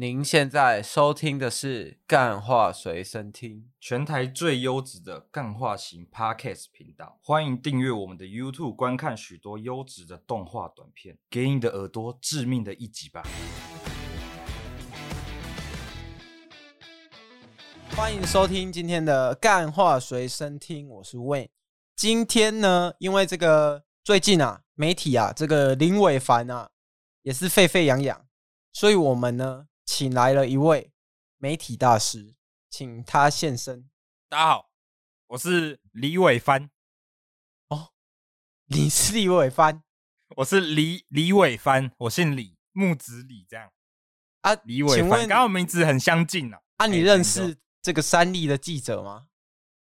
您现在收听的是《干话随身听》，全台最优质的干话型 Podcast 频道。欢迎订阅我们的 YouTube，观看许多优质的动画短片，给你的耳朵致命的一击吧！欢迎收听今天的《干话随身听》，我是 Wayne。今天呢，因为这个最近啊，媒体啊，这个林伟凡啊，也是沸沸扬扬，所以我们呢。请来了一位媒体大师，请他现身。大家好，我是李伟帆。哦，你是李伟帆？我是李李伟帆，我姓李，木子李这样。啊，李伟帆，刚刚名字很相近啊。啊，你认识这个三立的记者吗？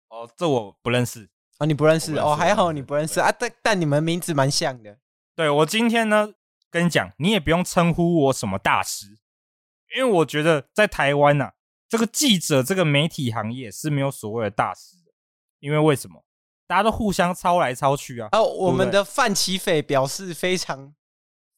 哦，这我不认识。哦，你不认识？哦，还好你不认识啊。但但你们名字蛮像的。对，我今天呢，跟你讲，你也不用称呼我什么大师。因为我觉得在台湾呐、啊，这个记者这个媒体行业是没有所谓的大师的。因为为什么？大家都互相抄来抄去啊。哦，我们的范奇斐表示非常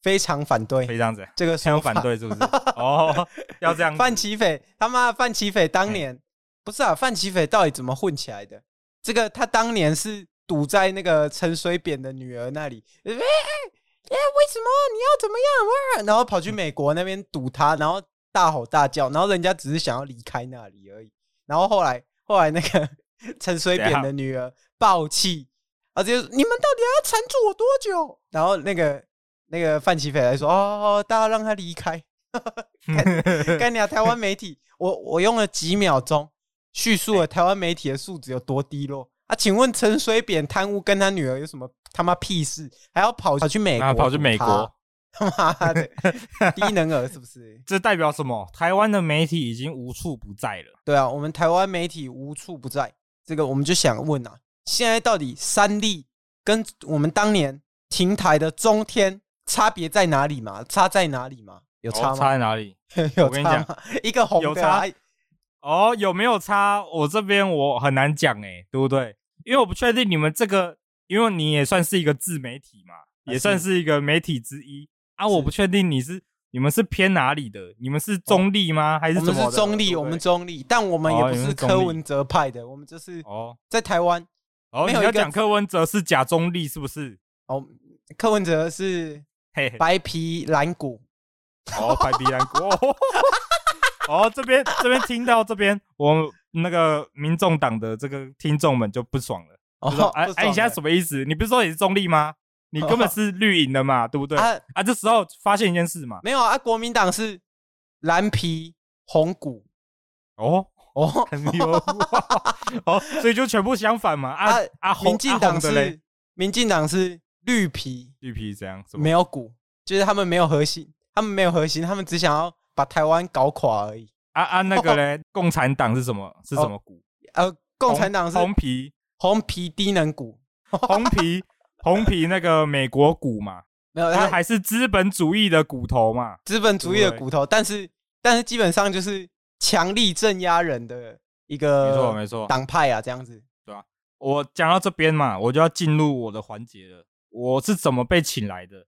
非常反对，非常这样子，这个非常反对是不是？哦，要这样。范奇斐他妈，范奇斐当年不是啊？范奇斐到底怎么混起来的？这个他当年是堵在那个陈水扁的女儿那里。哎，为什么你要怎么样？然后跑去美国那边堵他，然后。大吼大叫，然后人家只是想要离开那里而已。然后后来，后来那个 陈水扁的女儿爆气，而且你们到底要缠住我多久？然后那个那个范奇斐来说：“哦，大家让他离开。”干你啊！台湾媒体，我我用了几秒钟叙述了台湾媒体的素质有多低落啊！请问陈水扁贪污跟他女儿有什么他妈屁事？还要跑跑去美国，跑去美国。他 妈的，低能儿是不是？这代表什么？台湾的媒体已经无处不在了。对啊，我们台湾媒体无处不在。这个我们就想问啊，现在到底三立跟我们当年停台的中天差别在哪里嘛？差在哪里嘛？有差吗？哦、差在哪里？有差吗？一个红的、啊、有差哦，有没有差？我这边我很难讲哎，对不对？因为我不确定你们这个，因为你也算是一个自媒体嘛，也算是一个媒体之一。啊，我不确定你是你们是偏哪里的？你们是中立吗？还是什么？我们是中立，我们中立，但我们也不是柯文哲派的，我们就是哦，在台湾哦。你要讲柯文哲是假中立是不是？哦，柯文哲是嘿，嘿白皮蓝骨哦，白皮蓝骨哦，这边这边听到这边，我那个民众党的这个听众们就不爽了。哦，哎哎，你现在什么意思？你不是说你是中立吗？你根本是绿营的嘛，对不对？啊啊！这时候发现一件事嘛，没有啊，国民党是蓝皮红骨，哦哦，很牛哦，所以就全部相反嘛啊啊！民进党是民进党是绿皮绿皮这样，没有骨，就是他们没有核心，他们没有核心，他们只想要把台湾搞垮而已。啊啊，那个嘞，共产党是什么？是什么骨？呃，共产党是红皮红皮低能骨，红皮。红皮那个美国骨嘛，没有，它还是资本主义的骨头嘛，资本主义的骨头，但是但是基本上就是强力镇压人的一个没错没错党派啊，这样子对吧？我讲到这边嘛，我就要进入我的环节了。我是怎么被请来的？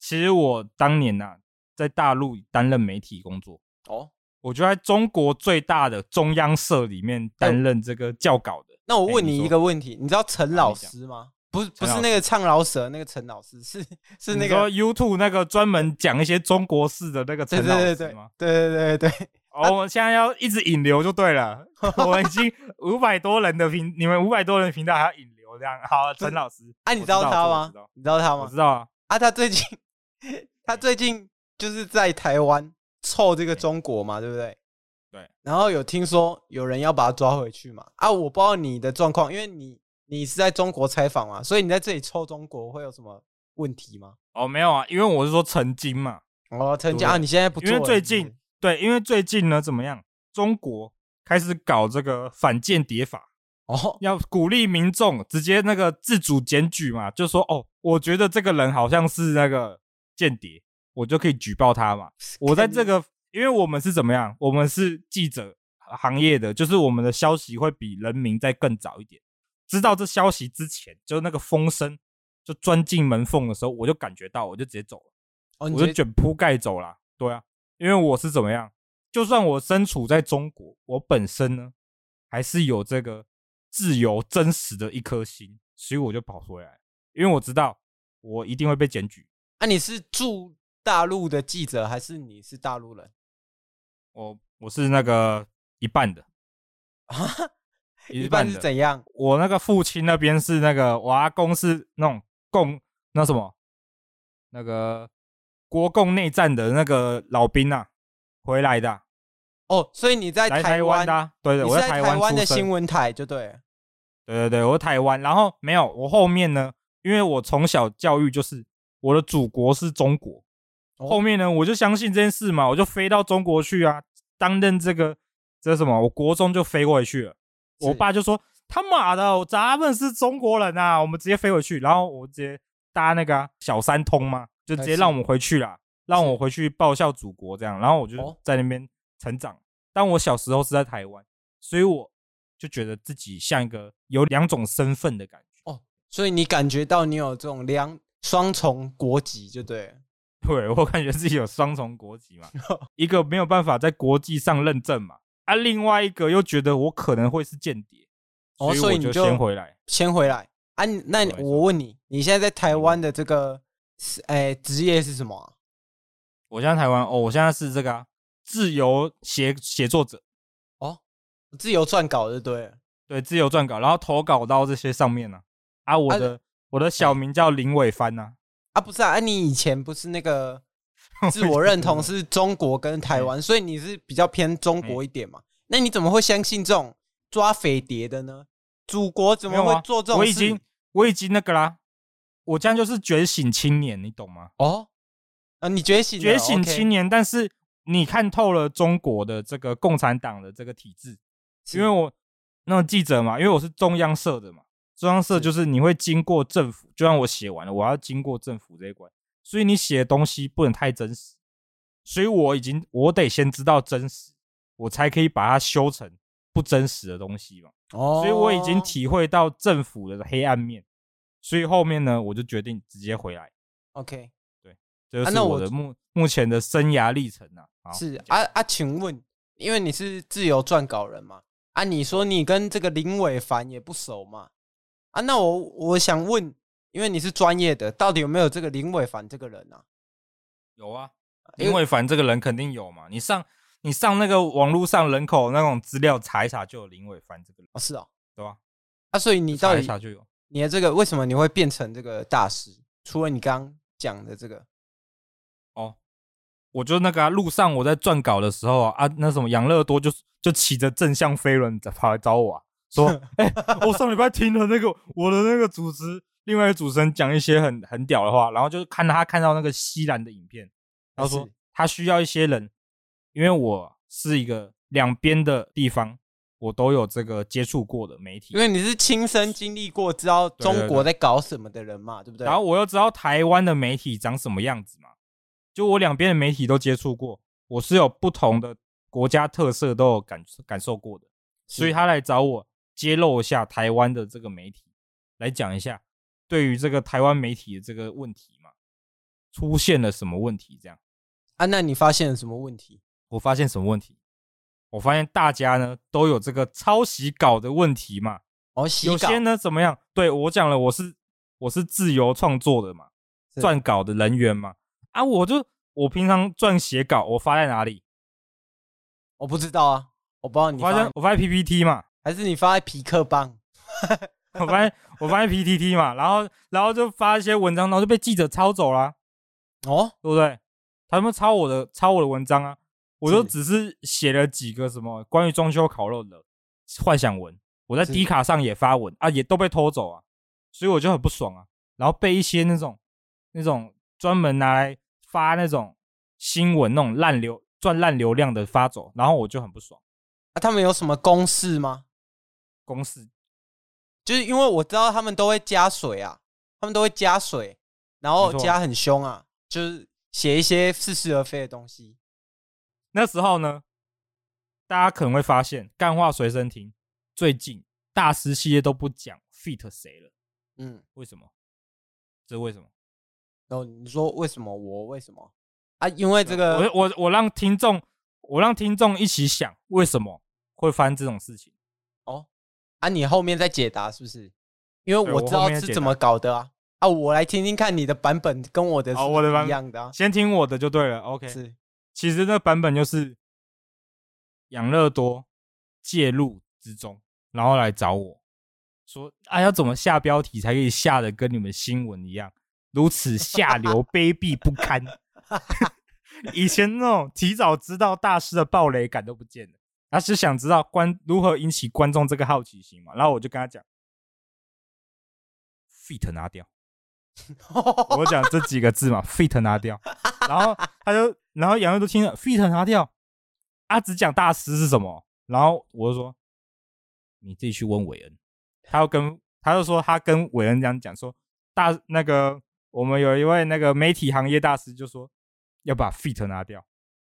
其实我当年呐，在大陆担任媒体工作哦，我就在中国最大的中央社里面担任这个教稿的。那我问你一个问题，你知道陈老师吗？不是不是那个唱饶舌那个陈老师，是是那个 YouTube 那个专门讲一些中国式的那个陈老师吗？对对对对对。哦，我们现在要一直引流就对了。我们已经五百多人的频，你们五百多人频道还要引流这样。好，陈老师，啊，你知道他吗？你知道他吗？我知道啊。啊，他最近他最近就是在台湾凑这个中国嘛，对不对？对。然后有听说有人要把他抓回去嘛？啊，我不知道你的状况，因为你。你是在中国采访嘛？所以你在这里抽中国会有什么问题吗？哦，没有啊，因为我是说曾经嘛。哦，曾经啊，你现在不做？因为最近对，因为最近呢，怎么样？中国开始搞这个反间谍法哦，要鼓励民众直接那个自主检举嘛，就说哦，我觉得这个人好像是那个间谍，我就可以举报他嘛。我在这个，因为我们是怎么样？我们是记者行业的，就是我们的消息会比人民再更早一点。知道这消息之前，就那个风声就钻进门缝的时候，我就感觉到，我就直接走了，哦、我就卷铺盖走了。对啊，因为我是怎么样？就算我身处在中国，我本身呢还是有这个自由真实的一颗心，所以我就跑回来，因为我知道我一定会被检举。啊，你是驻大陆的记者，还是你是大陆人？我我是那个一半的啊，一半是怎样？我那个父亲那边是那个，我阿公是那种共那什么那个国共内战的那个老兵啊，回来的。哦，所以你在台湾的、啊？对对，我在台湾的新闻台就对。对对对，我在台湾，然后没有我后面呢，因为我从小教育就是。我的祖国是中国，后面呢，我就相信这件事嘛，我就飞到中国去啊，担任这个这什么，我国中就飞过去了。我爸就说：“他妈的，咱们是中国人啊，我们直接飞回去。”然后我直接搭那个、啊、小三通嘛，就直接让我们回去了，让我回去报效祖国这样。然后我就在那边成长。但我小时候是在台湾，所以我就觉得自己像一个有两种身份的感觉。哦，所以你感觉到你有这种两。双重国籍就对了，对，我感觉自己有双重国籍嘛，一个没有办法在国际上认证嘛，啊，另外一个又觉得我可能会是间谍，哦，所以你就先回来，先回来啊。那我问你，你现在在台湾的这个是哎职业是什么啊？我现在台湾哦，我现在是这个、啊、自由写写作者哦，自由撰稿就对了，对，自由撰稿，然后投稿到这些上面呢啊，啊，我的。啊我的小名叫林伟帆呐，啊，啊不是啊，啊你以前不是那个 自我认同是中国跟台湾，所以你是比较偏中国一点嘛？那你怎么会相信这种抓匪谍的呢？祖国怎么会做这种事？我已经我已经那个啦，我这样就是觉醒青年，你懂吗？哦，啊你觉醒觉醒青年，但是你看透了中国的这个共产党的这个体制，因为我那种记者嘛，因为我是中央社的嘛。中央社就是你会经过政府，就像我写完了，我要经过政府这一关，所以你写的东西不能太真实，所以我已经我得先知道真实，我才可以把它修成不真实的东西嘛。哦，所以我已经体会到政府的黑暗面，所以后面呢，我就决定直接回来。OK，对，这就是我的目目前的生涯历程啊。是啊啊，请问，因为你是自由撰稿人嘛？啊，你说你跟这个林伟凡也不熟嘛？啊，那我我想问，因为你是专业的，到底有没有这个林伟凡这个人啊？有啊，林伟凡这个人肯定有嘛。你上你上那个网络上人口那种资料查一查，就有林伟凡这个人。哦，是哦，对吧？啊，所以你到底查就有你的这个为什么你会变成这个大师？除了你刚刚讲的这个，哦，我就那个啊，路上我在撰稿的时候啊，啊，那什么养乐多就就骑着正向飞轮跑来找我啊。说，哎、欸，我上礼拜听了那个我的那个主持，另外一个主持人讲一些很很屌的话，然后就是看他看到那个西兰的影片，他说他需要一些人，因为我是一个两边的地方，我都有这个接触过的媒体，因为你是亲身经历过，知道中国在搞什么的人嘛，对不对？然后我又知道台湾的媒体长什么样子嘛，就我两边的媒体都接触过，我是有不同的国家特色都有感感受过的，所以他来找我。揭露一下台湾的这个媒体，来讲一下对于这个台湾媒体的这个问题嘛，出现了什么问题？这样啊？那你发现了什么问题？我发现什么问题？我发现大家呢都有这个抄袭稿的问题嘛。哦，有些呢怎么样？对，我讲了，我是我是自由创作的嘛，撰稿的人员嘛。啊，我就我平常撰写稿，我发在哪里？我不知道啊，我不知道你发现我发在 PPT 嘛。还是你发在皮克邦？我发现我发现 PTT 嘛，然后然后就发一些文章，然后就被记者抄走了。哦，对不对？他们抄我的抄我的文章啊，我就只是写了几个什么关于中秋烤肉的幻想文，我在 D 卡上也发文啊，也都被偷走啊，所以我就很不爽啊。然后被一些那种那种专门拿来发那种新闻那种烂流赚烂流量的发走，然后我就很不爽。啊，他们有什么公式吗？公式就是因为我知道他们都会加水啊，他们都会加水，然后加很凶啊，就是写一些似是而非的东西。那时候呢，大家可能会发现，干话随身听最近大师系列都不讲 feat 谁了。嗯，为什么？这是为什么？然后你说为什么？我为什么？啊，因为这个我我我让听众我让听众一起想为什么会发生这种事情。哦，啊，你后面再解答是不是？因为我知道是怎么搞的啊。啊，我来听听看你的版本跟我的是一样的啊。先听我的就对了。OK，是，其实这版本就是养乐多介入之中，然后来找我说：“啊，要怎么下标题才可以下的跟你们新闻一样，如此下流卑鄙不堪。”以前那种提早知道大师的暴雷感都不见了，他是想知道观如何引起观众这个好奇心嘛。然后我就跟他讲，feat 拿掉。我讲这几个字嘛，feat 拿掉，然后他就，然后杨乐都听了，feat 拿掉，他只讲大师是什么，然后我就说，你自己去问韦恩，他要跟，他就说他跟韦恩这样讲，说大那个我们有一位那个媒体行业大师就说要把 feat 拿掉，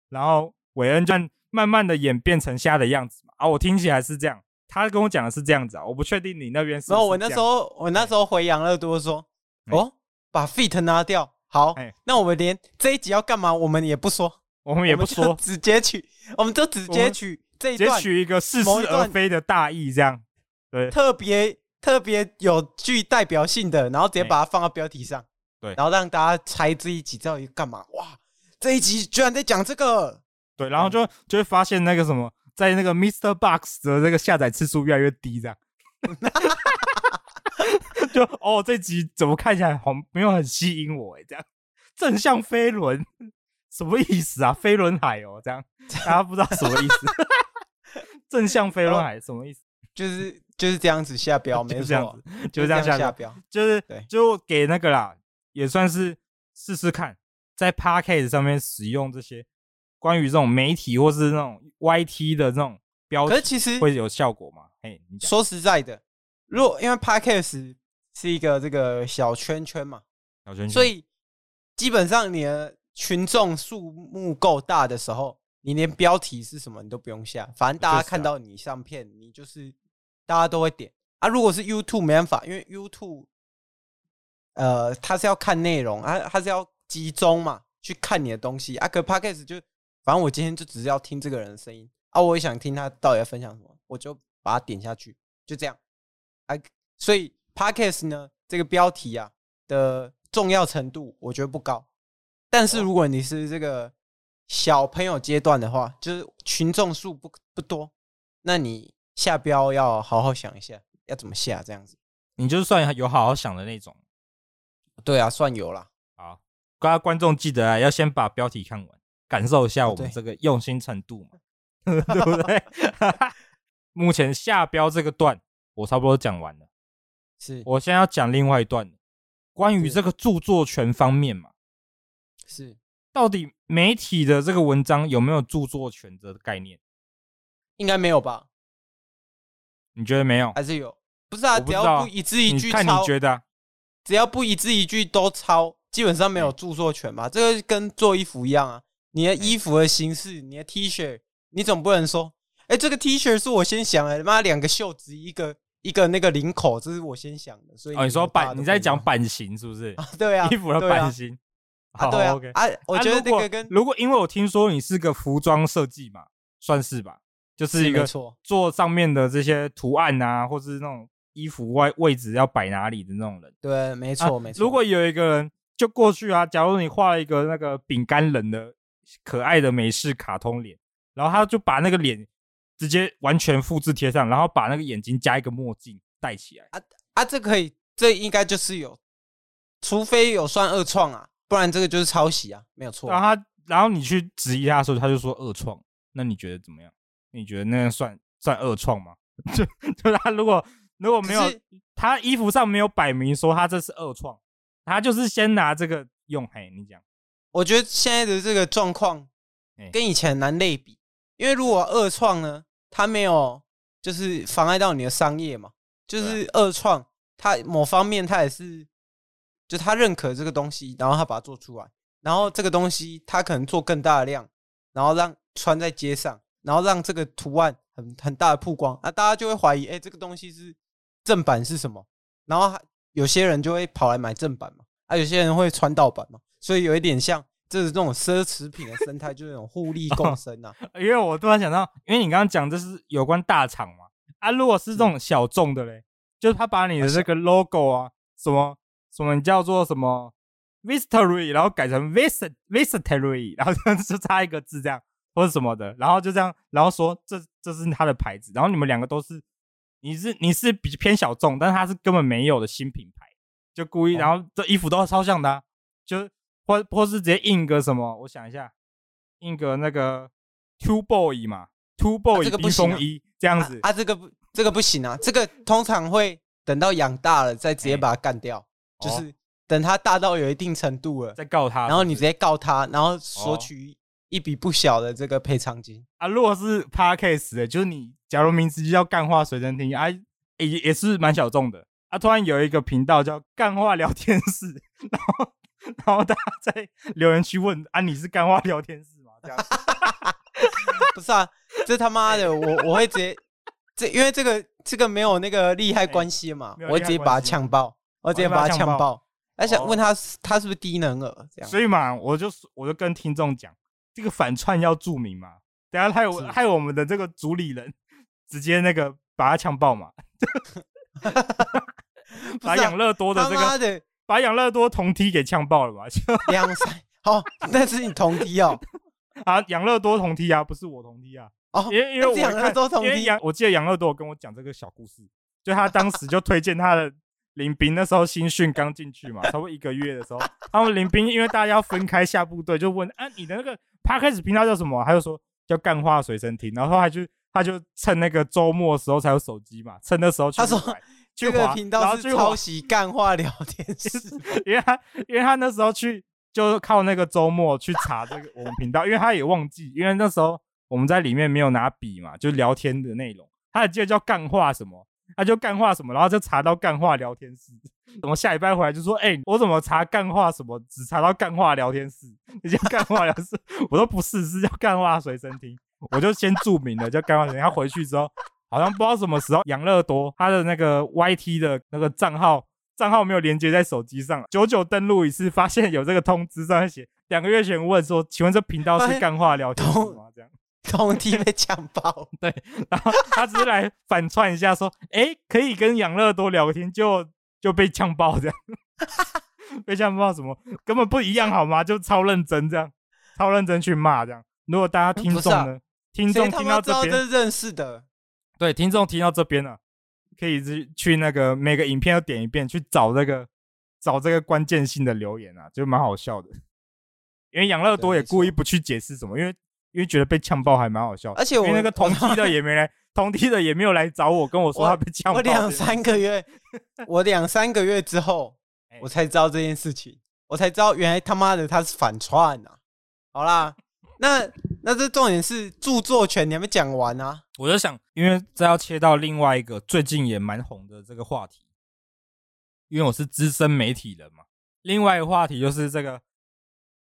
然后韦恩就慢慢的演变成虾的样子嘛，啊，我听起来是这样，他跟我讲的是这样子啊，我不确定你那边是，是。然后我那时候我那时候回杨乐多说，哦。把 feet 拿掉，好，欸、那我们连这一集要干嘛，我们也不说，我们也不说，直接取，我们就直接取这一段，截取一个似是而非的大意，这样，对，特别特别有具代表性的，然后直接把它放到标题上，对，然后让大家猜这一集到底干嘛？哇，这一集居然在讲这个，对，然后就就会发现那个什么，在那个 Mr. Box 的那个下载次数越来越低，这样。就哦，这集怎么看起来好没有很吸引我哎？这样正向飞轮什么意思啊？飞轮海哦，这样大家不知道什么意思。正向飞轮海什么意思？就是就是这样子下标，没错，就是这样下标，就是就给那个啦，也算是试试看，在 Podcast 上面使用这些关于这种媒体或是那种 YT 的这种标题，可是其实会有效果吗？哎，说实在的。如果因为 Podcast 是一个这个小圈圈嘛，小圈圈，所以基本上你的群众数目够大的时候，你连标题是什么你都不用下，反正大家看到你上片，你就是大家都会点啊。如果是 YouTube 没办法，因为 YouTube 呃，它是要看内容啊，它是要集中嘛，去看你的东西啊。可 Podcast 就反正我今天就只是要听这个人的声音啊，我也想听他到底要分享什么，我就把它点下去，就这样。啊，所以 Podcast 呢，这个标题啊的重要程度，我觉得不高。但是如果你是这个小朋友阶段的话，就是群众数不不多，那你下标要好好想一下，要怎么下这样子。你就算有好好想的那种，对啊，算有啦。好，各位观众记得啊，要先把标题看完，感受一下我们这个用心程度嘛，对不对？目前下标这个段。我差不多讲完了，是我现在要讲另外一段，关于这个著作权方面嘛，是到底媒体的这个文章有没有著作权的概念？应该没有吧？你觉得没有？还是有？不是啊，只要不一字一句抄，看你觉得？只要不一字一句都抄，基本上没有著作权吧？这个跟做衣服一样啊，你的衣服的形式，你的 T 恤，你总不能说，哎，这个 T 恤是我先想的，妈两个袖子一个。一个那个领口，这是我先想的，所以哦，你说版你在讲版型是不是？对啊，衣服的版型。啊，对啊，啊，我觉得这个跟如果因为我听说你是个服装设计嘛，算是吧，就是一个做上面的这些图案啊，或是那种衣服外位置要摆哪里的那种人，对，没错没错。如果有一个人就过去啊，假如你画了一个那个饼干人的可爱的美式卡通脸，然后他就把那个脸。直接完全复制贴上，然后把那个眼睛加一个墨镜戴起来。啊啊，这可以，这应该就是有，除非有算二创啊，不然这个就是抄袭啊，没有错。然后他，然后你去质疑他的时候，他就说二创。那你觉得怎么样？你觉得那个算算二创吗？就就他如果如果没有，他衣服上没有摆明说他这是二创，他就是先拿这个用。嘿，你讲，我觉得现在的这个状况跟以前难类比。因为如果二创呢，它没有就是妨碍到你的商业嘛，就是二创，它某方面它也是，就他认可这个东西，然后他把它做出来，然后这个东西他可能做更大的量，然后让穿在街上，然后让这个图案很很大的曝光，那大家就会怀疑，哎，这个东西是正版是什么？然后有些人就会跑来买正版嘛，啊，有些人会穿盗版嘛，所以有一点像就是这种奢侈品的生态，就是那种互利 共生呐、啊。因为我突然想到，因为你刚刚讲这是有关大厂嘛，啊，如果是这种小众的嘞，嗯、就是他把你的这个 logo 啊，什么什么叫做什么 Vistory，然后改成 Visit Visitory，然后就差一个字这样，或者什么的，然后就这样，然后说这这是他的牌子，然后你们两个都是，你是你是比偏小众，但是他是根本没有的新品牌，就故意，哦、然后这衣服都超像的、啊，就。或或是直接印个什么？我想一下，印个那个 Two Boy 嘛，Two Boy 冰风衣这样子啊，这个不这个不行啊，这个通常会等到养大了再直接把它干掉，就是等它大到有一定程度了再告他，然后你直接告他，然后索取一笔不小的这个赔偿金啊。如果是 Podcast 的，就是你假如名字就叫干话随身听啊，也也是蛮小众的啊。突然有一个频道叫干话聊天室，然后。然后大家在留言区问啊，你是干话聊天室吗？这样 不是啊，这他妈的，我我会直接这，因为这个这个没有那个利害关系嘛，我会直接把他呛爆，我直接把他呛爆。还想问他，他是不是低能儿？这样，所以嘛，我就我就跟听众讲，这个反串要注明嘛，等下害我害我们的这个主理人直接那个把他呛爆嘛，把养乐多的这个。把养乐多同梯给呛爆了吧？两三好，那是你同梯哦。啊，养乐多同梯啊，不是我同梯啊。哦，因为因为我养乐多同梯，我记得养乐多跟我讲这个小故事，就他当时就推荐他的林斌，那时候新训刚进去嘛，差不多一个月的时候，他们林斌因为大家要分开下部队，就问啊，你的那个 Podcast 频道叫什么？他就说叫干话随身听，然后他就他就趁那个周末的时候才有手机嘛，趁那时候去。他说。这个频道是抄袭干话聊天 室，因为他因为他那时候去就靠那个周末去查这个我们频道，因为他也忘记，因为那时候我们在里面没有拿笔嘛，就聊天的内容，他还记得叫干话什么，他就干话什么，然后就查到干话聊天室，怎么下礼拜回来就说，哎、欸，我怎么查干话什么，只查到干话聊天室，你叫干话聊天室，我说不是，是叫干话随身听，我就先注明了叫干话随身听，他回去之后。好像不知道什么时候，养乐多他的那个 YT 的那个账号账号没有连接在手机上，久久登录一次，发现有这个通知上面写两个月前问说，请问这频道是干话聊天吗？这样通梯被呛爆，对，然后他只是来反串一下说，哎、欸，可以跟养乐多聊天，就就被呛爆这样，被呛爆什么根本不一样好吗？就超认真这样，超认真去骂这样。如果大家听众呢，啊、听众听到这边这认识的。对，听众听到这边了，可以去去那个每个影片都点一遍，去找这个找这个关键性的留言啊，就蛮好笑的。因为养乐多也故意不去解释什么，因为因为觉得被呛爆还蛮好笑的。而且我那个同梯的也没来，同梯的也没有来找我，跟我说他被呛爆。我两三个月，我两三个月之后，我才知道这件事情，我才知道原来他妈的他是反串、啊。好啦。那那这重点是著作权，你还没讲完啊？我就想，因为这要切到另外一个最近也蛮红的这个话题，因为我是资深媒体人嘛。另外一个话题就是这个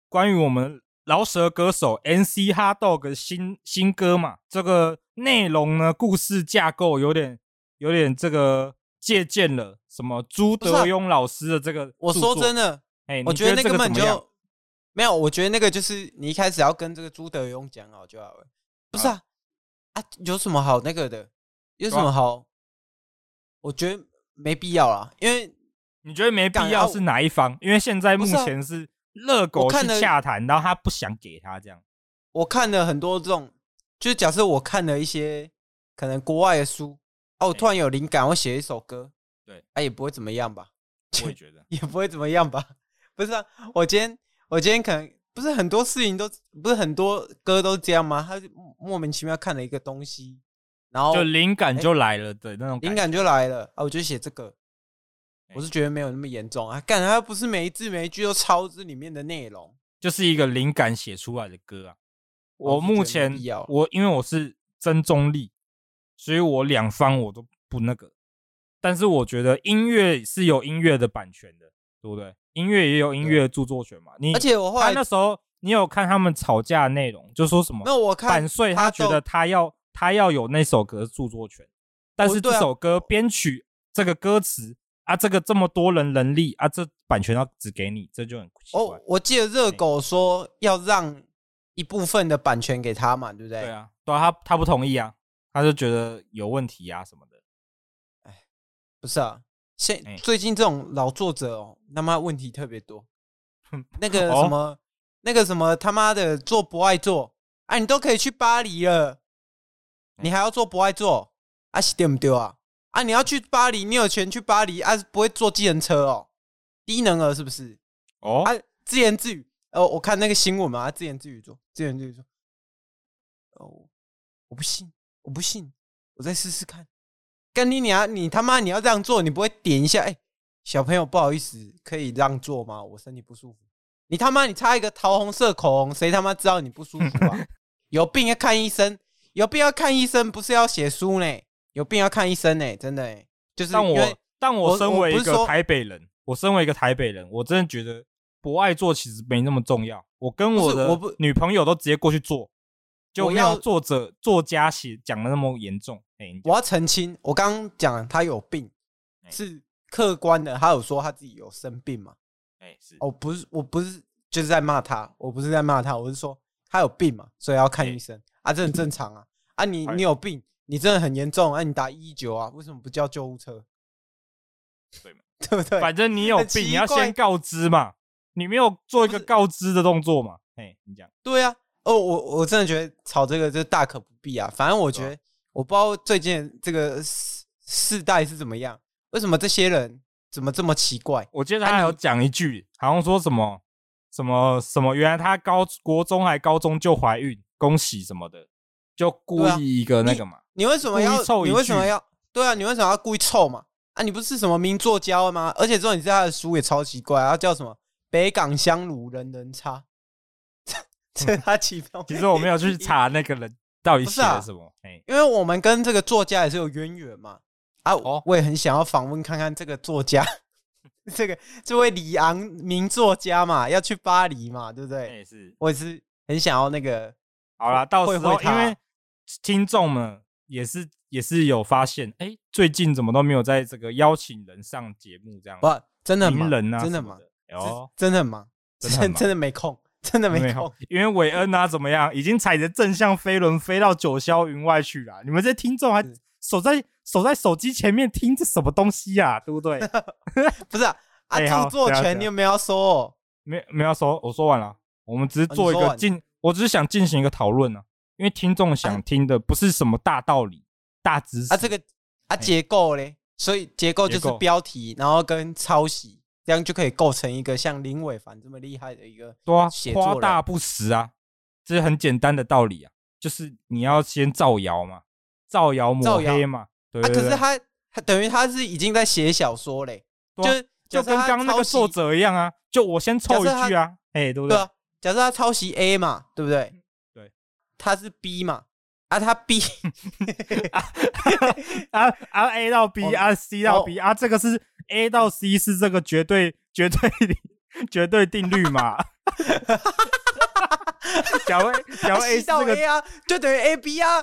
关于我们饶舌歌手 N.C. HotDog 的新新歌嘛，这个内容呢，故事架构有点有点这个借鉴了什么朱德庸老师的这个。我说真的，哎，我觉得那个根本就。没有，我觉得那个就是你一开始要跟这个朱德庸讲好就好了。不是啊，啊，有什么好那个的？有什么好？我觉得没必要啦，因为你觉得没必要是哪一方？因为现在目前是热狗去洽谈，然后他不想给他这样。我看了很多这种，就是假设我看了一些可能国外的书，哦，我突然有灵感，我写一首歌，对，啊，也不会怎么样吧？我也 觉得也不会怎么样吧？不是啊，我今天。我今天可能不是很多事情都不是很多歌都这样吗？他就莫名其妙看了一个东西，然后就灵感就来了对那种灵感就来了啊！我就写这个，我是觉得没有那么严重啊。干，他不是每一字每一句都抄这里面的内容，就是一个灵感写出来的歌啊。我目前我因为我是真中立，所以我两方我都不那个。但是我觉得音乐是有音乐的版权的，对不对？音乐也有音乐的著作权嘛？你而且我后来那时候你有看他们吵架的内容，就说什么？那我看版税他觉得他要他要有那首歌著作权，但是这首歌编曲这个歌词啊，这个这么多人能力啊，这版权要只给你，这就很奇怪。哦，我记得热狗说要让一部分的版权给他嘛，对不对？对啊，对啊，他他不同意啊，他就觉得有问题啊什么的。哎，不是啊，现最近这种老作者哦，他妈问题特别多。那个什么，哦、那个什么他妈的做不爱做啊，你都可以去巴黎了，你还要做不爱做啊？是对不对啊？啊！你要去巴黎，你有钱去巴黎啊？不会坐计程车哦，低能儿是不是？哦，啊，自言自语。哦，我看那个新闻嘛，啊、自言自语做，自言自语说，哦，我不信，我不信，我再试试看。干你娘！你他妈你要这样做，你不会点一下？哎、欸，小朋友不好意思，可以让座吗？我身体不舒服。你他妈你擦一个桃红色口红，谁他妈知道你不舒服啊？有病要看医生，有病要看医生，不是要写书呢？有病要看医生呢、欸，真的、欸，就是。但我但我身为一个台北人，我，我身为一个台北人，我真的觉得不爱座其实没那么重要。我跟我的女朋友都直接过去做，就没有作者作家写讲的那么严重。欸、我要澄清，我刚刚讲他有病是客观的，他有说他自己有生病嘛？哎、欸，是哦，不是，我不是就是在骂他，我不是在骂他，我是说他有病嘛，所以要看医生、欸、啊，这很正常啊。啊你，你你有病。你真的很严重，啊、你打一一九啊？为什么不叫救护车？对嘛？对不对？反正你有病，你要先告知嘛。你没有做一个告知的动作嘛？哎，你讲。对啊，哦，我我真的觉得吵这个就大可不必啊。反正我觉得，我不知道最近这个世世代是怎么样，为什么这些人怎么这么奇怪？我记得他还有讲一句，好像说什么什么什么，原来他高国中还高中就怀孕，恭喜什么的，就故意一个那个嘛。你为什么要？你为什么要？对啊，你为什么要故意凑嘛？啊，你不是什么名作家吗？而且之后你知道他的书也超奇怪，啊，叫什么《北港香炉人人差》，这是他起标。其实我没有去查那个人到底写了什么，啊，因为我们跟这个作家也是有渊源嘛。啊，我也很想要访问看看这个作家，这个这位李昂名作家嘛，要去巴黎嘛，对不对？是，我也是很想要那个。好啦，到时候因为听众们。也是也是有发现，哎、欸，最近怎么都没有在这个邀请人上节目这样？不，真的忙人啊，真的吗，哦，真的忙，真的真的没空，真的没空。因为韦恩啊，怎么样，已经踩着正向飞轮飞到九霄云外去了。你们这听众还守在守在手机前面听这什么东西呀、啊？对不对？不是啊，啊，著作权你有没有要说？没没有要说，我说完了。我们只是做一个进，我只是想进行一个讨论呢。因为听众想听的不是什么大道理、大知识啊，这个啊结构嘞，所以结构就是标题，然后跟抄袭，这样就可以构成一个像林伟凡这么厉害的一个对啊，夸大不实啊，这是很简单的道理啊，就是你要先造谣嘛，造谣抹黑嘛，对啊，可是他他等于他是已经在写小说嘞，就就跟刚刚那个作者一样啊，就我先凑一句啊，哎，对不对？假设他抄袭 A 嘛，对不对？他是 B 嘛？啊，他 B 啊 啊啊 A 到 B 啊 C 到 B 啊，这个是 A 到 C 是这个绝对绝对 绝对定律嘛？假如假如 A 到 A 啊，就等于 A B 啊，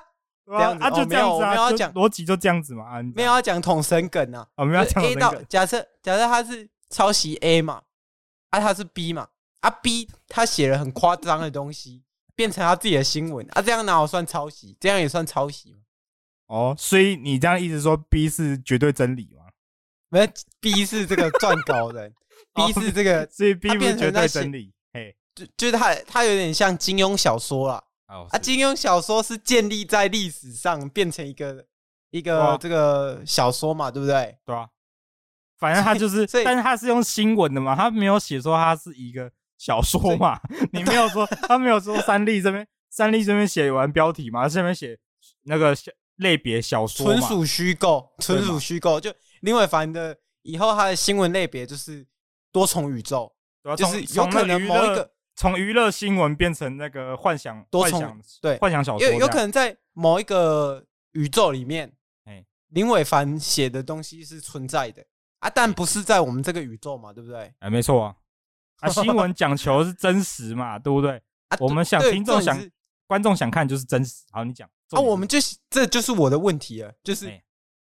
啊，就这样子啊，没有要讲逻辑就这样子嘛，没有要讲统神梗啊，我们要讲 A 到假设假设他是抄袭 A 嘛，啊他是 B 嘛，啊 B 他写了很夸张的东西。变成他自己的新闻啊，这样哪有算抄袭？这样也算抄袭吗？哦，所以你这样一直说 B 是绝对真理吗？没有，B 是这个撰稿人，B 是这个，所以 B 不是绝对真理。嘿，就就是他，他有点像金庸小说啦。哦，啊，金庸小说是建立在历史上，变成一个一个这个小说嘛，对不对？对啊。反正他就是，但是他是用新闻的嘛，他没有写说他是一个。小说嘛，你没有说，他没有说三立这边，三立这边写完标题嘛，下面写那个类别小说，纯属虚构，纯属虚构。就林伟凡的以后他的新闻类别就是多重宇宙，就是有可能某一个从娱乐新闻变成那个幻想多重，对，幻想小说，有有可能在某一个宇宙里面，哎，林伟凡写的东西是存在的啊，但不是在我们这个宇宙嘛，对不对？哎，没错啊。啊，新闻讲求是真实嘛，对不对？啊，我们想听众想观众想看就是真实。好，你讲啊，我们就这就是我的问题了，就是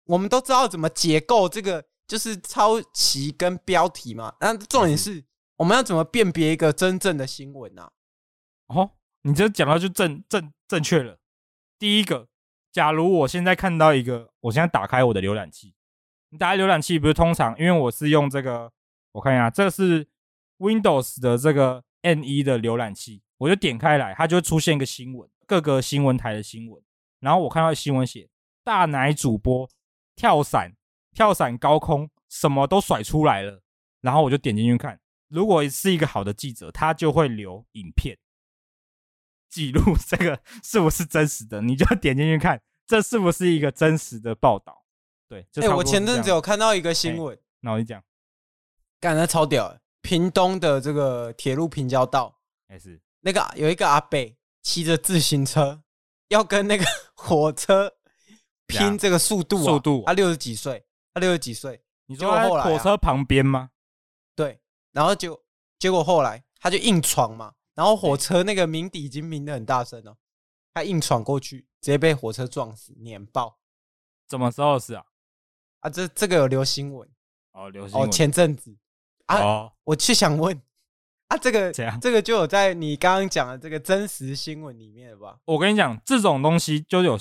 我们都知道怎么解构这个就是抄袭跟标题嘛。那重点是，我们要怎么辨别一个真正的新闻呢、啊？哦，你这讲到就正正正确了。第一个，假如我现在看到一个，我现在打开我的浏览器，你打开浏览器不是通常，因为我是用这个，我看一下，这个是 Windows 的这个 N1 的浏览器，我就点开来，它就会出现一个新闻，各个新闻台的新闻，然后我看到新闻写大奶主播跳伞，跳伞高空，什么都甩出来了，然后我就点进去看，如果是一个好的记者，他就会留影片。记录这个 是不是真实的？你就点进去看，这是不是一个真实的报道？对，哎、欸，我前阵子有看到一个新闻，那我就讲，干得超屌！屏东的这个铁路平交道，还是那个有一个阿北骑着自行车，要跟那个火车拼这个速度、啊，速度。他六十几岁，他六十几岁，你说在火车旁边吗？对，然后就结果后来他就硬闯嘛。然后火车那个鸣笛已经鸣得很大声了，他硬闯过去，直接被火车撞死，碾爆。什么时候的事啊？啊，这这个有流新闻哦，流新闻。哦，前阵子啊，哦、我去想问啊，这个 怎样？这个就有在你刚刚讲的这个真实新闻里面了吧？我跟你讲，这种东西就有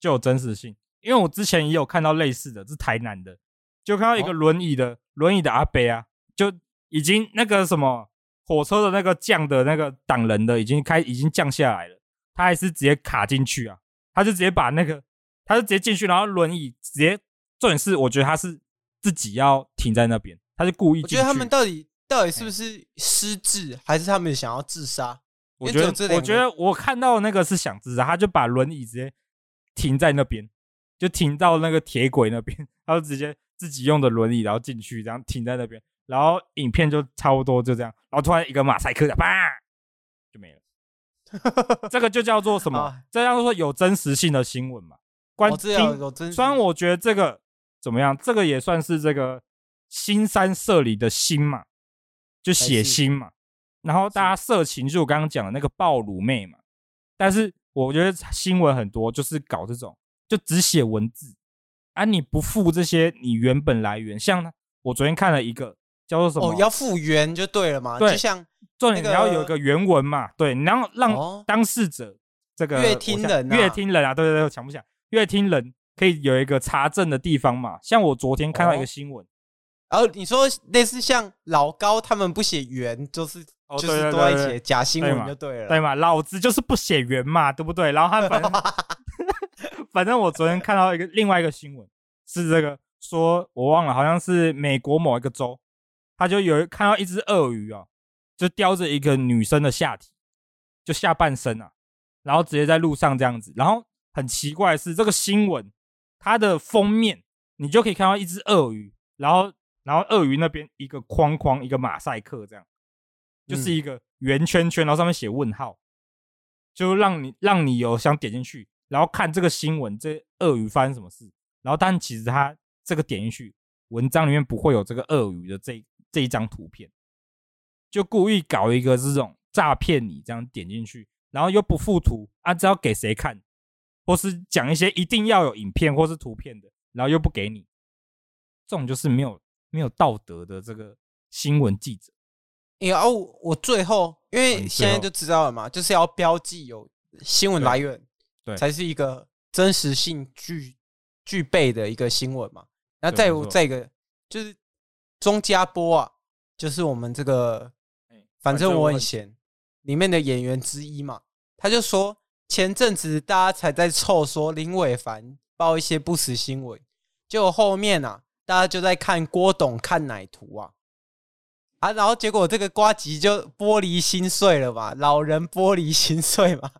就有真实性，因为我之前也有看到类似的，是台南的，就看到一个轮椅的、哦、轮椅的阿伯啊，就已经那个什么。火车的那个降的那个挡人的已经开已经降下来了，他还是直接卡进去啊！他就直接把那个，他就直接进去，然后轮椅直接。重点是，我觉得他是自己要停在那边，他是故意。我觉得他们到底到底是不是失智，还是他们想要自杀？我觉得，我觉得我看到那个是想自杀，他就把轮椅直接停在那边，就停到那个铁轨那边，他就直接自己用的轮椅，然后进去，然后停在那边。然后影片就差不多就这样，然后突然一个马赛克的，啪就没了。这个就叫做什么？啊、这叫做有真实性的新闻嘛？关听有真实。虽然我觉得这个怎么样，这个也算是这个新三社里的新嘛，就写新嘛。然后大家色情，就我刚刚讲的那个暴乳妹嘛。但是我觉得新闻很多就是搞这种，就只写文字啊，你不附这些你原本来源。像我昨天看了一个。叫做什么？哦，要复原就对了嘛。对，就像重点你要有一个原文嘛。对，你要让当事者这个阅听人、阅听人啊，对对对，想不想阅听人可以有一个查证的地方嘛？像我昨天看到一个新闻，然后你说类似像老高他们不写原，就是就是都在写假新闻就对了，对嘛？老子就是不写原嘛，对不对？然后他反正 反正我昨天看到一个另外一个新闻是这个，说我忘了，好像是美国某一个州。他就有看到一只鳄鱼啊，就叼着一个女生的下体，就下半身啊，然后直接在路上这样子。然后很奇怪的是，这个新闻它的封面，你就可以看到一只鳄鱼，然后然后鳄鱼那边一个框框，一个马赛克，这样就是一个圆圈圈，然后上面写问号，就让你让你有想点进去，然后看这个新闻，这鳄鱼发生什么事。然后但其实它这个点进去，文章里面不会有这个鳄鱼的这。这一张图片，就故意搞一个这种诈骗你，这样点进去，然后又不附图啊，知道给谁看，或是讲一些一定要有影片或是图片的，然后又不给你，这种就是没有没有道德的这个新闻记者。然后我最后，因为现在就知道了嘛，就是要标记有新闻来源，对，才是一个真实性具具备的一个新闻嘛。然后再有再一个就是。钟家波啊，就是我们这个，反正我很闲里面的演员之一嘛。他就说，前阵子大家才在凑说林伟凡报一些不实新闻，结果后面啊，大家就在看郭董看奶图啊啊，然后结果这个瓜吉就玻璃心碎了嘛，老人玻璃心碎嘛，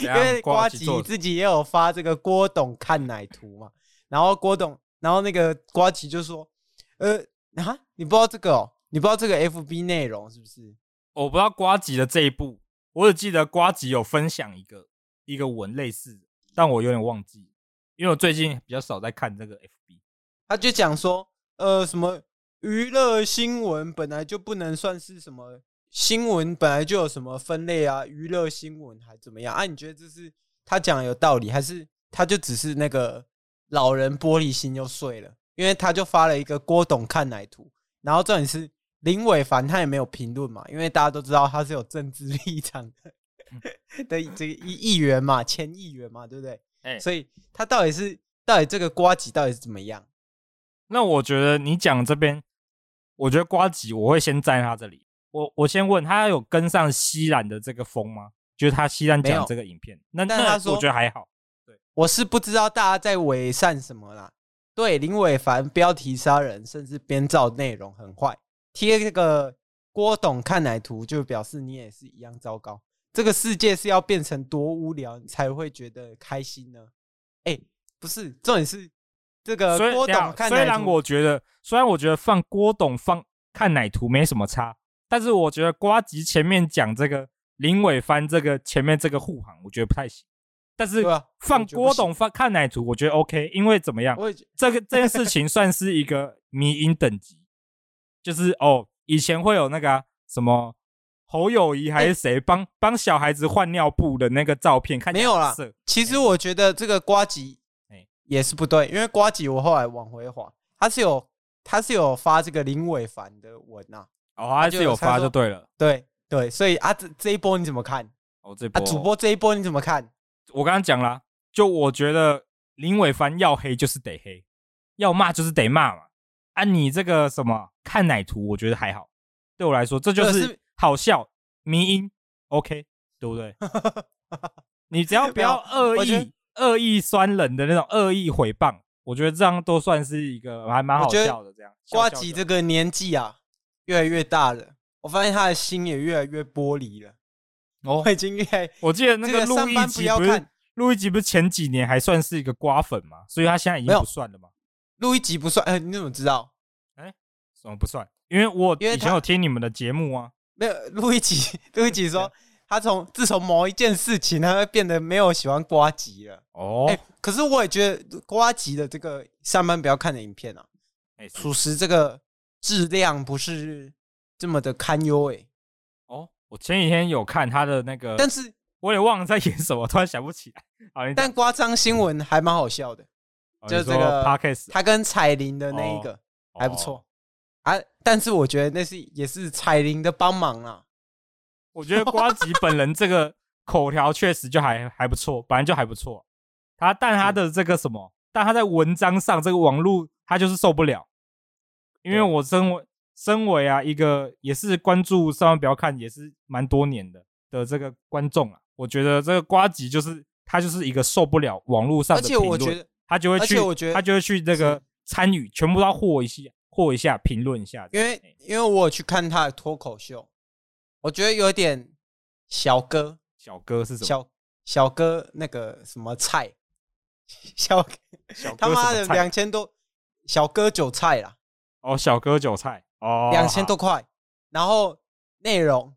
因为瓜吉自己也有发这个郭董看奶图嘛，然后郭董，然后那个瓜吉就说，呃。啊，你不知道这个哦？你不知道这个 FB 内容是不是？我不知道瓜吉的这一部，我只记得瓜吉有分享一个一个文类似，但我有点忘记，因为我最近比较少在看这个 FB。他就讲说，呃，什么娱乐新闻本来就不能算是什么新闻，本来就有什么分类啊，娱乐新闻还怎么样啊？你觉得这是他讲的有道理，还是他就只是那个老人玻璃心又碎了？因为他就发了一个郭董看奶图，然后重点是林伟凡他也没有评论嘛，因为大家都知道他是有政治立场的 的这个议议员嘛，前议员嘛，对不对？欸、所以他到底是到底这个瓜吉到底是怎么样？那我觉得你讲这边，我觉得瓜吉我会先站他这里。我我先问他有跟上西兰的这个风吗？就是他西兰讲这个影片，那但他说我觉得还好。对，我是不知道大家在伪善什么啦。对，林伟凡标题杀人，甚至编造内容很坏，贴这个郭董看奶图，就表示你也是一样糟糕。这个世界是要变成多无聊，你才会觉得开心呢？哎，不是，重点是这个郭董看奶图。虽然我觉得，虽然我觉得放郭董放看奶图没什么差，但是我觉得瓜吉前面讲这个林伟帆这个前面这个护航，我觉得不太行。但是放郭董放看奶图，我觉得 OK，因为怎么样？这个这件事情算是一个迷因等级，就是哦，以前会有那个、啊、什么。侯友谊还是谁帮 帮小孩子换尿布的那个照片？看没有啦。其实我觉得这个瓜吉也是不对，因为瓜吉我后来往回滑，他是有他是有发这个林伟凡的文呐。哦，他是有发就对了。对对，所以啊，这这一波你怎么看？哦，这波主播这一波你怎么看？我刚刚讲了，就我觉得林伟凡要黑就是得黑，要骂就是得骂嘛。啊，你这个什么看奶图，我觉得还好。对我来说，这就是。好笑，迷因，OK，对不对？你只要不要恶意、恶意酸人的那种恶意诽谤，我觉得这样都算是一个还蛮好笑的。这样，瓜吉这个年纪啊，越来越大了，我发现他的心也越来越玻璃了。哦，我已经越来……我记得那个录一集不是录一集不是前几年还算是一个瓜粉嘛，所以他现在已经不算了嘛。录一集不算，哎，你怎么知道？哎，什么不算？因为我以前有听你们的节目啊。没有录一集，录一集说他从自从某一件事情，他会变得没有喜欢瓜吉了。哦，哎，可是我也觉得瓜吉的这个上班不要看的影片啊，哎，属实这个质量不是这么的堪忧哎。哦，我前几天有看他的那个，但是我也忘了在演什么，突然想不起来。好，但刮张新闻还蛮好笑的，就这个他跟彩铃的那一个还不错。啊！但是我觉得那是也是彩铃的帮忙啊。我觉得瓜吉本人这个口条确实就还还不错，本来就还不错。他但他的这个什么，但他在文章上这个网络他就是受不了。因为我身为身为啊一个也是关注上班不要看也是蛮多年的的这个观众啊，我觉得这个瓜吉就是他就是一个受不了网络上的评论，而且我觉得他就会去，他就会去这个参与，全部都要和一下，和一下，评论一下，因为因为我有去看他的脱口秀，我觉得有点小哥，小哥是什么？小小哥那个什么菜，小小他妈的两千多，小哥韭菜啦，哦，小哥韭菜，哦，两千多块，然后内容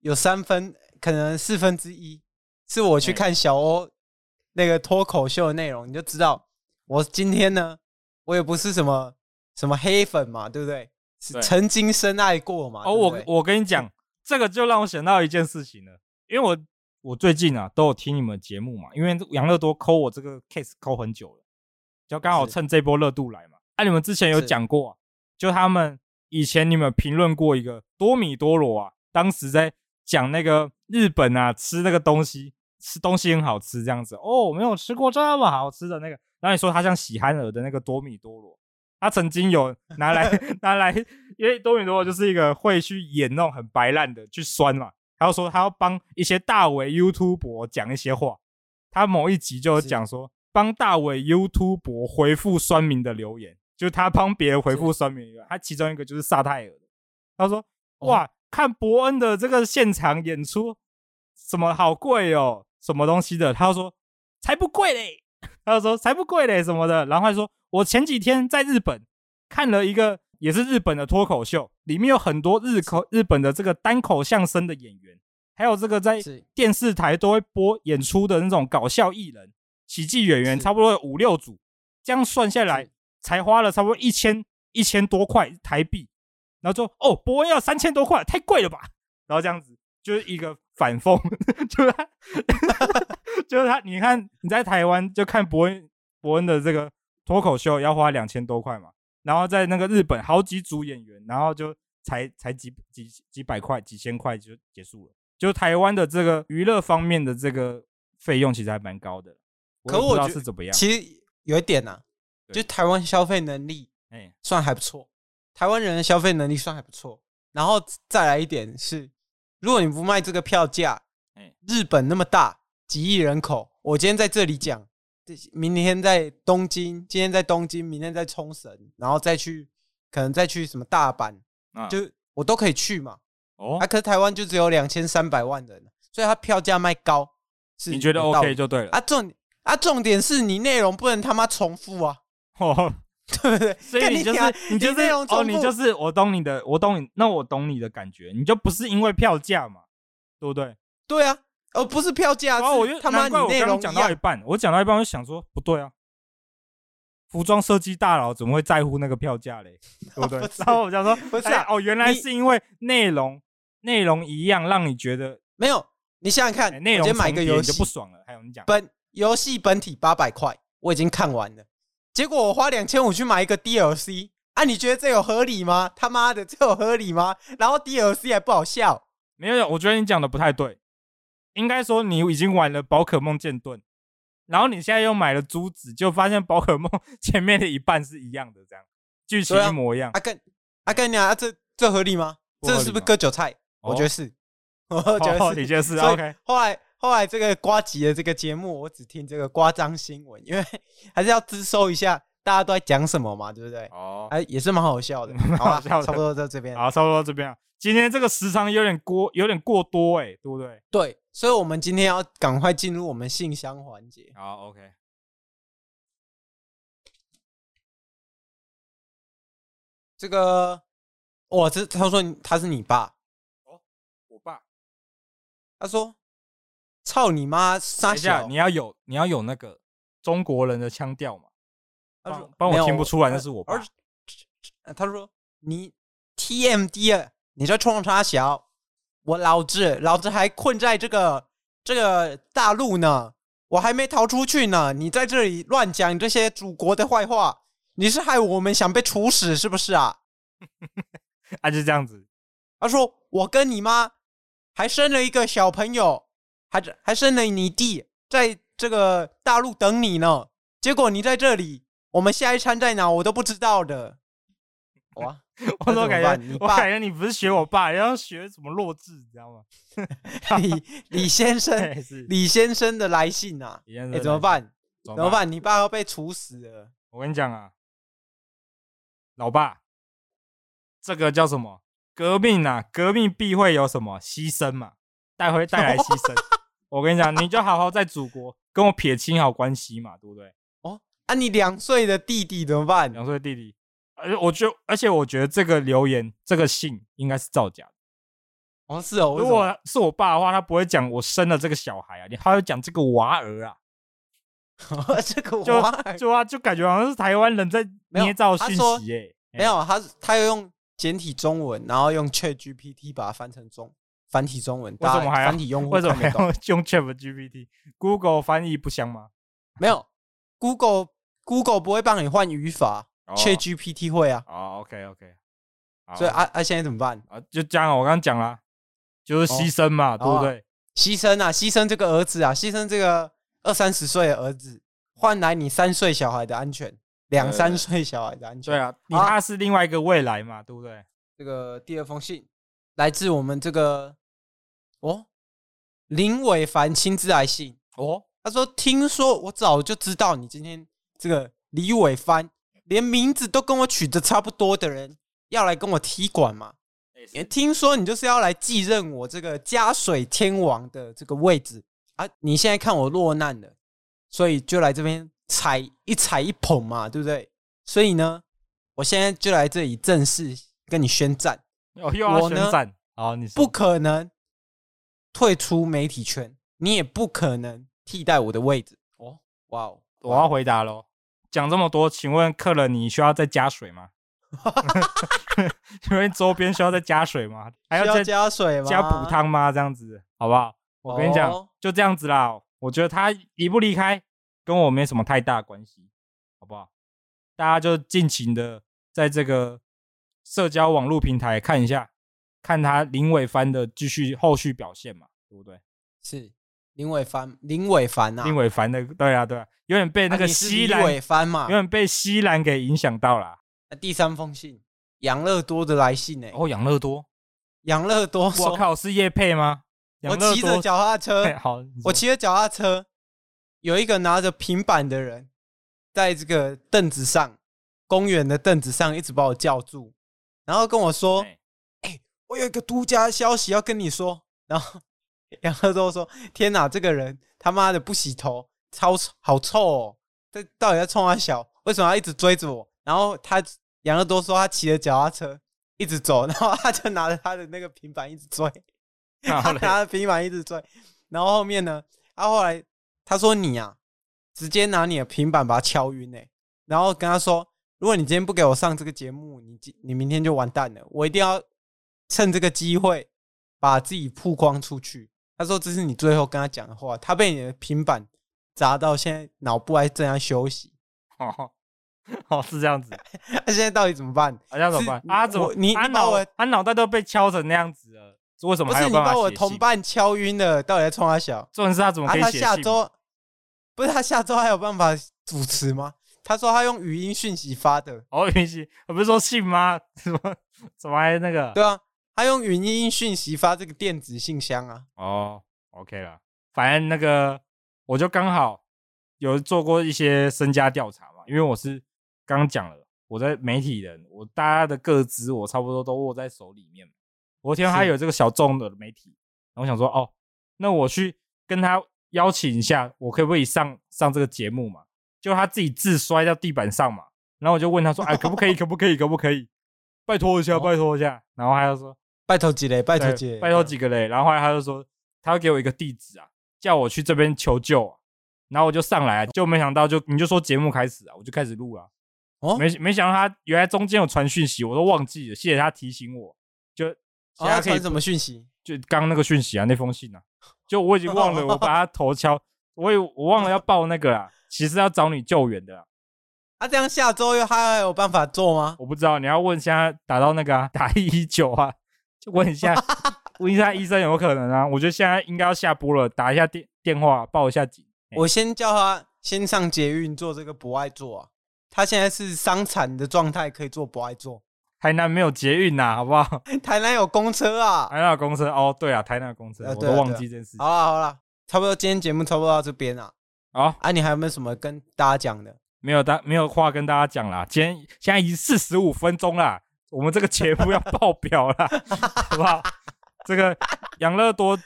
有三分，可能四分之一是我去看小欧那个脱口秀的内容，你就知道我今天呢，我也不是什么。什么黑粉嘛，对不对？是曾经深爱过嘛？哦，我我跟你讲，这个就让我想到一件事情了。因为我我最近啊都有听你们节目嘛，因为杨乐多抠我这个 case 抠很久了，就刚好趁这波热度来嘛。啊，你们之前有讲过啊，就他们以前你们评论过一个多米多罗啊，当时在讲那个日本啊吃那个东西，吃东西很好吃这样子哦，没有吃过这么好吃的那个。然后你说他像喜憨儿的那个多米多罗。他曾经有拿来 拿来，因为多米多罗就是一个会去演那种很白烂的去酸嘛。他就说他要帮一些大伟 YouTuber 讲一些话。他某一集就讲说，帮大伟 YouTuber 回复酸民的留言，就是他帮别人回复酸民以外。他其中一个就是萨泰尔的。他说：“哇，看伯恩的这个现场演出，什么好贵哦，什么东西的？”他就说：“才不贵嘞。”他就说：“才不贵嘞，什么的。”然后他说。我前几天在日本看了一个也是日本的脱口秀，里面有很多日口日本的这个单口相声的演员，还有这个在电视台都会播演出的那种搞笑艺人、喜剧演员，差不多有五六组，这样算下来才花了差不多一千一千多块台币，然后说哦，博恩要三千多块，太贵了吧？然后这样子就是一个反讽，就是他，就是他，你看你在台湾就看伯恩伯恩的这个。脱口秀要花两千多块嘛，然后在那个日本好几组演员，然后就才才几几几百块、几千块就结束了。就台湾的这个娱乐方面的这个费用其实还蛮高的。可我觉得是怎么样？其实有一点呐、啊，就台湾消费能力哎算还不错，台湾人的消费能力算还不错。然后再来一点是，如果你不卖这个票价，日本那么大，几亿人口，我今天在这里讲。明天在东京，今天在东京，明天在冲绳，然后再去，可能再去什么大阪，啊、就我都可以去嘛。哦，啊，可是台湾就只有两千三百万人，所以它票价卖高，是你觉得 OK 就对了。啊，重啊，重点是你内容不能他妈重复啊，哦，对不对？所以你就是你，你就是你哦，你就是我懂你的，我懂你，那我懂你的感觉，你就不是因为票价嘛，对不对？对啊。哦，不是票价，然后我就他妈你内容讲到一半，我讲到一半，我就想说不对啊，服装设计大佬怎么会在乎那个票价嘞？对不对？然后我想说不是啊，哦，原来是因为内容内容一样，让你觉得没有。你想想看，内容买个游戏就不爽了。还有你讲本游戏本体八百块，我已经看完了，结果我花两千五去买一个 DLC，啊，你觉得这有合理吗？他妈的，这有合理吗？然后 DLC 还不好笑，没有，我觉得你讲的不太对。应该说你已经玩了宝可梦剑盾，然后你现在又买了珠子，就发现宝可梦前面的一半是一样的，这样剧情一模一样。阿根阿根你啊，这这合理吗？这是不是割韭菜？我觉得是，我觉得是，你觉得是？OK。后来后来这个瓜吉的这个节目，我只听这个瓜张新闻，因为 还是要资收一下大家都在讲什么嘛，对不对？哦，哎，也是蛮好笑的。好，差不多到这边。好，差不多这边啊。今天这个时长有点过，有点过多哎，对不对？对。所以，我们今天要赶快进入我们信箱环节。好，OK。这个，哇，这他说他是你爸哦，我爸。他说：“操你妈！”三下，你要有你要有那个中国人的腔调嘛。他说：“帮我听不出来，那是我爸。”他说：“你 TMD 啊，你在冲他小？”我老子，老子还困在这个这个大陆呢，我还没逃出去呢。你在这里乱讲这些祖国的坏话，你是害我们想被处死是不是啊？啊，就这样子。他说我跟你妈还生了一个小朋友，还还生了你弟，在这个大陆等你呢。结果你在这里，我们下一餐在哪我都不知道的。哇！我都感觉，我感觉你不是学我爸，要学什么弱智，你知道吗？李李先生，李先生的来信啊！哎，怎么办？怎么办？你爸要被处死了！我跟你讲啊，老爸，这个叫什么？革命啊！革命必会有什么牺牲嘛？带回带来牺牲。我跟你讲，你就好好在祖国跟我撇清好关系嘛，对不对？哦，啊，你两岁的弟弟怎么办？两岁的弟弟。而我就，而且我觉得这个留言、这个信应该是造假的。哦，是哦。如果是我爸的话，他不会讲我生了这个小孩啊，你还会讲这个娃儿啊。这个娃儿就啊，就感觉好像是台湾人在捏造讯息耶。没有，他他要用简体中文，然后用 Chat GPT 把它翻成中繁体中文。为什么还要繁体用户？为什么还要用 Chat GPT？Google 翻译不香吗？没有，Google Google 不会帮你换语法。ChatGPT 会啊，哦，OK OK，所以啊啊，现在怎么办啊？就这样，我刚刚讲了，就是牺牲嘛，对不对？牺牲啊，牺牲这个儿子啊，牺牲这个二三十岁的儿子，换来你三岁小孩的安全，两三岁小孩的安全。对啊，你他是另外一个未来嘛，对不对？这个第二封信来自我们这个哦，林伟凡亲自来信哦，他说：“听说我早就知道你今天这个李伟凡。”连名字都跟我取的差不多的人要来跟我踢馆嘛？也听说你就是要来继任我这个加水天王的这个位置啊！你现在看我落难了，所以就来这边踩一踩一捧嘛，对不对？所以呢，我现在就来这里正式跟你宣战。哦，又要宣战啊！你不可能退出媒体圈，你也不可能替代我的位置。哦，哇哦！我要回答喽。讲这么多，请问客人你需要再加水吗？请问周边需要再加水吗？还要再加水吗？加补汤吗？这样子好不好？我跟你讲，哦、就这样子啦。我觉得他离不离开跟我没什么太大关系，好不好？大家就尽情的在这个社交网络平台看一下，看他林伟帆的继续后续表现嘛，对不对？是林伟帆，林伟帆啊，林伟帆的，对啊，对啊，有点被那个西兰，伟帆嘛，有点被西兰给影响到了。第三封信，养乐多的来信呢？哦，养乐多，养乐多，我靠，是叶佩吗？我骑着脚踏车，好，我骑着脚踏车，有一个拿着平板的人，在这个凳子上，公园的凳子上，一直把我叫住，然后跟我说：“哎、欸，我有一个独家消息要跟你说。”然后杨乐多说：“天哪，这个人他妈的不洗头，超好臭哦！这到底在冲他小？为什么要一直追着我？”然后他杨乐多说：“他骑着脚踏车一直走，然后他就拿着他的那个平板一直追。”他拿着平板一直追，然后后面呢？他后来他说：“你啊，直接拿你的平板把他敲晕诶。”然后跟他说：“如果你今天不给我上这个节目，你你明天就完蛋了。我一定要趁这个机会把自己曝光出去。”他说：“这是你最后跟他讲的话。”他被你的平板砸到，现在脑部还正在休息。哦，哦，是这样子。他现在到底怎么办？他现在怎么办？啊，怎么？你他脑他脑袋都被敲成那样子了。为什么？不是你把我同伴敲晕了，到底在冲他笑？重点是他怎么可以写信？他下周不是他下周还有办法主持吗？他说他用语音讯息发的。哦，语音我不是说信吗？怎么怎么还那个？对啊，他用语音讯息发这个电子信箱啊。哦，OK 了，反正那个我就刚好有做过一些身家调查嘛，因为我是刚刚讲了，我在媒体人，我大家的个资我差不多都握在手里面。我听到他有这个小众的媒体，然后我想说，哦，那我去跟他邀请一下，我可不可以上上这个节目嘛？就他自己自摔到地板上嘛，然后我就问他说，哎，可不可以？可不可以？可不可以？拜托一下，拜托一下。然后他就说，拜托几嘞？拜托几？拜托几个嘞？然后后来他就说，他会给我一个地址啊，叫我去这边求救啊。然后我就上来，就没想到就你就说节目开始啊，我就开始录了。哦，没没想到他原来中间有传讯息，我都忘记了，谢谢他提醒我，就。现在传什么讯息？就刚那个讯息啊，那封信啊，就我已经忘了，我把他头敲，我也我忘了要报那个啊，其实要找你救援的。啊，这样下周又还有办法做吗？我不知道，你要问现在打到那个啊，打一一九啊，就问一下，问一下医生有没有可能啊？我觉得现在应该要下播了，打一下电电话报一下警。我先叫他先上捷运做这个博爱座啊，他现在是伤残的状态，可以做博爱座。台南没有捷运呐，好不好？台南有公车啊，台南有公车哦。对啊，台南有公车，我都忘记这件事。好了好了，差不多今天节目差不多到这边了。好，啊，你还有没有什么跟大家讲的？没有大没有话跟大家讲啦。今天现在已经四十五分钟了，我们这个节目要爆表了，好不好？这个养乐多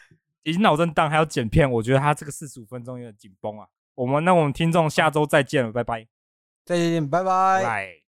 已经脑震荡，还要剪片，我觉得他这个四十五分钟有点紧绷啊。我们那我们听众下周再见了，拜拜，再见，拜拜。拜。